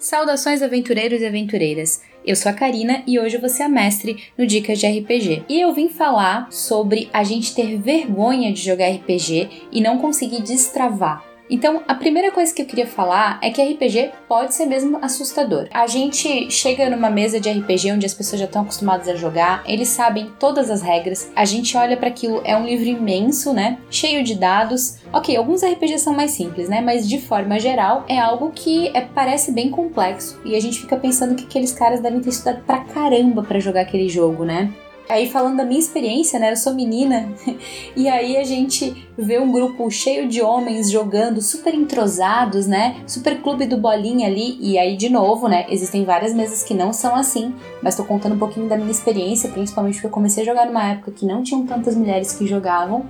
Saudações aventureiros e aventureiras. Eu sou a Karina e hoje você é a mestre no Dicas de RPG. E eu vim falar sobre a gente ter vergonha de jogar RPG e não conseguir destravar. Então, a primeira coisa que eu queria falar é que RPG pode ser mesmo assustador. A gente chega numa mesa de RPG onde as pessoas já estão acostumadas a jogar, eles sabem todas as regras, a gente olha para aquilo, é um livro imenso, né? Cheio de dados. Ok, alguns RPGs são mais simples, né? Mas de forma geral, é algo que é, parece bem complexo e a gente fica pensando que aqueles caras devem ter estudado pra caramba para jogar aquele jogo, né? Aí falando da minha experiência, né? Eu sou menina, e aí a gente vê um grupo cheio de homens jogando, super entrosados, né? Super clube do bolinha ali, e aí de novo, né? Existem várias mesas que não são assim, mas tô contando um pouquinho da minha experiência, principalmente porque eu comecei a jogar numa época que não tinham tantas mulheres que jogavam.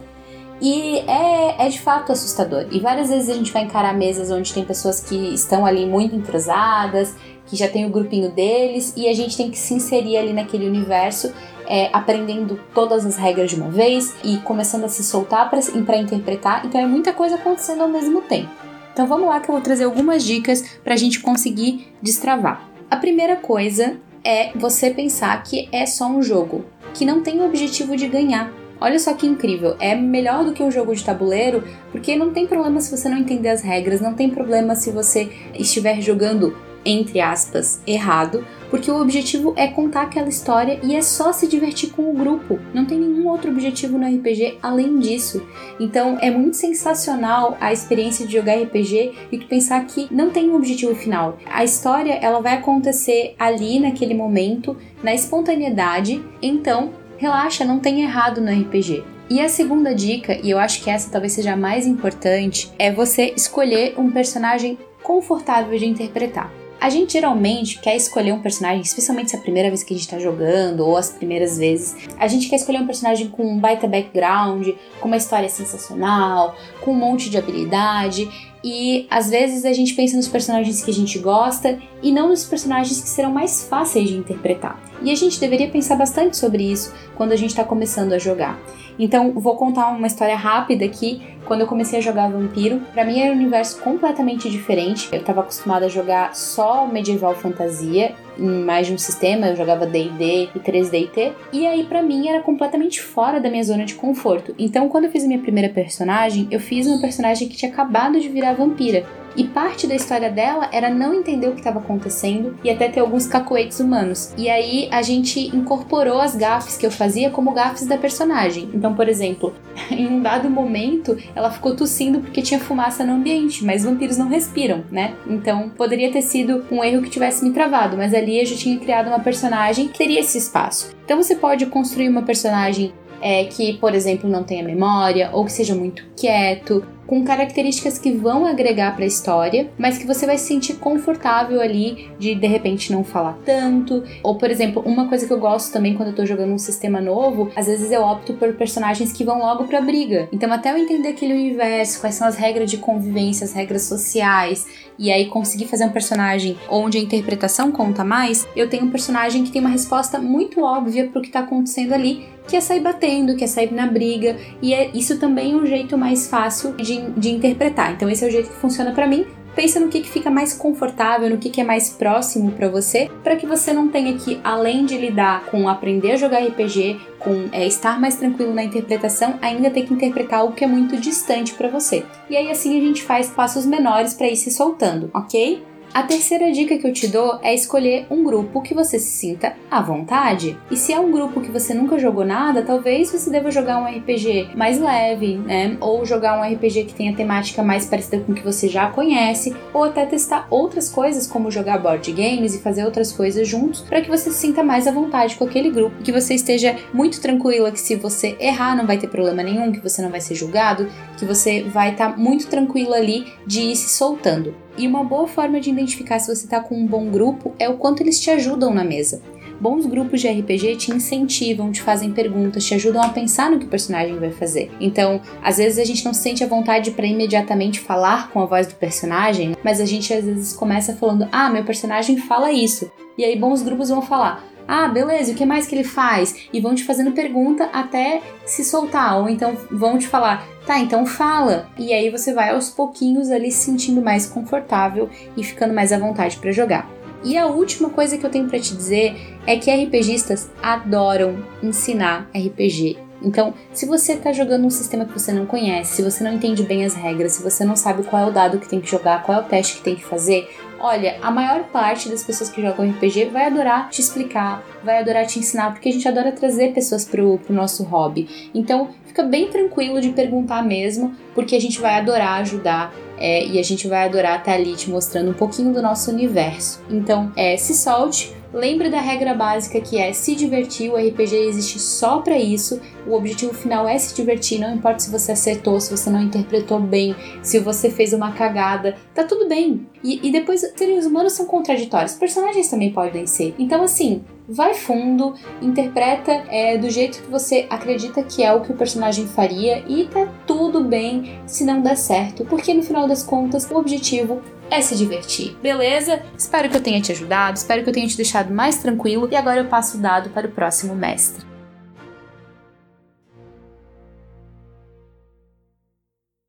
E é, é de fato assustador. E várias vezes a gente vai encarar mesas onde tem pessoas que estão ali muito entrosadas, que já tem o grupinho deles, e a gente tem que se inserir ali naquele universo é, aprendendo todas as regras de uma vez e começando a se soltar para interpretar. Então é muita coisa acontecendo ao mesmo tempo. Então vamos lá que eu vou trazer algumas dicas para a gente conseguir destravar. A primeira coisa é você pensar que é só um jogo, que não tem o objetivo de ganhar. Olha só que incrível, é melhor do que um jogo de tabuleiro, porque não tem problema se você não entender as regras, não tem problema se você estiver jogando entre aspas, errado, porque o objetivo é contar aquela história e é só se divertir com o grupo. Não tem nenhum outro objetivo no RPG além disso. Então é muito sensacional a experiência de jogar RPG e tu pensar que não tem um objetivo final. A história ela vai acontecer ali naquele momento, na espontaneidade. Então relaxa, não tem errado no RPG. E a segunda dica, e eu acho que essa talvez seja a mais importante, é você escolher um personagem confortável de interpretar. A gente geralmente quer escolher um personagem, especialmente se é a primeira vez que a gente tá jogando ou as primeiras vezes, a gente quer escolher um personagem com um baita background, com uma história sensacional, com um monte de habilidade. E às vezes a gente pensa nos personagens que a gente gosta e não nos personagens que serão mais fáceis de interpretar. E a gente deveria pensar bastante sobre isso quando a gente está começando a jogar. Então, vou contar uma história rápida aqui. Quando eu comecei a jogar Vampiro, para mim era um universo completamente diferente. Eu estava acostumada a jogar só medieval fantasia mais de um sistema, eu jogava D&D e 3D&T, e aí para mim era completamente fora da minha zona de conforto. Então, quando eu fiz a minha primeira personagem, eu fiz uma personagem que tinha acabado de virar vampira. E parte da história dela era não entender o que estava acontecendo e até ter alguns cacoetes humanos. E aí a gente incorporou as gafes que eu fazia como gafes da personagem. Então, por exemplo, em um dado momento ela ficou tossindo porque tinha fumaça no ambiente, mas vampiros não respiram, né? Então poderia ter sido um erro que tivesse me travado, mas ali eu já tinha criado uma personagem que teria esse espaço. Então você pode construir uma personagem é, que, por exemplo, não tenha memória ou que seja muito quieto, com características que vão agregar para a história, mas que você vai se sentir confortável ali de de repente não falar tanto. Ou, por exemplo, uma coisa que eu gosto também quando eu tô jogando um sistema novo, às vezes eu opto por personagens que vão logo pra briga. Então, até eu entender aquele universo, quais são as regras de convivência, as regras sociais, e aí conseguir fazer um personagem onde a interpretação conta mais, eu tenho um personagem que tem uma resposta muito óbvia pro que tá acontecendo ali, que é sair batendo, que é sair na briga, e é isso também é um jeito mais fácil de, de interpretar. Então esse é o jeito que funciona para mim. Pensa no que, que fica mais confortável, no que, que é mais próximo para você, para que você não tenha que, além de lidar com aprender a jogar RPG, com é, estar mais tranquilo na interpretação, ainda ter que interpretar algo que é muito distante para você. E aí assim a gente faz passos menores para ir se soltando, ok? A terceira dica que eu te dou é escolher um grupo que você se sinta à vontade. E se é um grupo que você nunca jogou nada, talvez você deva jogar um RPG mais leve, né? Ou jogar um RPG que tenha temática mais parecida com o que você já conhece, ou até testar outras coisas como jogar board games e fazer outras coisas juntos, para que você se sinta mais à vontade com aquele grupo, que você esteja muito tranquila que se você errar não vai ter problema nenhum, que você não vai ser julgado, que você vai estar tá muito tranquila ali de ir se soltando. E uma boa forma de identificar se você está com um bom grupo é o quanto eles te ajudam na mesa. Bons grupos de RPG te incentivam, te fazem perguntas, te ajudam a pensar no que o personagem vai fazer. Então, às vezes a gente não sente a vontade para imediatamente falar com a voz do personagem, mas a gente às vezes começa falando: "Ah, meu personagem fala isso". E aí bons grupos vão falar: Ah, beleza, o que mais que ele faz? E vão te fazendo pergunta até se soltar, ou então vão te falar, tá, então fala. E aí você vai aos pouquinhos ali se sentindo mais confortável e ficando mais à vontade para jogar. E a última coisa que eu tenho para te dizer é que RPGistas adoram ensinar RPG. Então, se você está jogando um sistema que você não conhece, se você não entende bem as regras, se você não sabe qual é o dado que tem que jogar, qual é o teste que tem que fazer, olha, a maior parte das pessoas que jogam RPG vai adorar te explicar, vai adorar te ensinar, porque a gente adora trazer pessoas pro, pro nosso hobby. Então, fica bem tranquilo de perguntar mesmo, porque a gente vai adorar ajudar é, e a gente vai adorar estar tá ali te mostrando um pouquinho do nosso universo. Então, é, se solte, Lembre da regra básica que é se divertir, o RPG existe só para isso. O objetivo final é se divertir, não importa se você acertou, se você não interpretou bem, se você fez uma cagada, tá tudo bem. E, e depois, seres humanos são contraditórios, personagens também podem ser. Então, assim, vai fundo, interpreta é, do jeito que você acredita que é o que o personagem faria e tá tudo bem se não der certo, porque no final das contas o objetivo é se divertir, beleza? Espero que eu tenha te ajudado, espero que eu tenha te deixado mais tranquilo e agora eu passo o dado para o próximo mestre.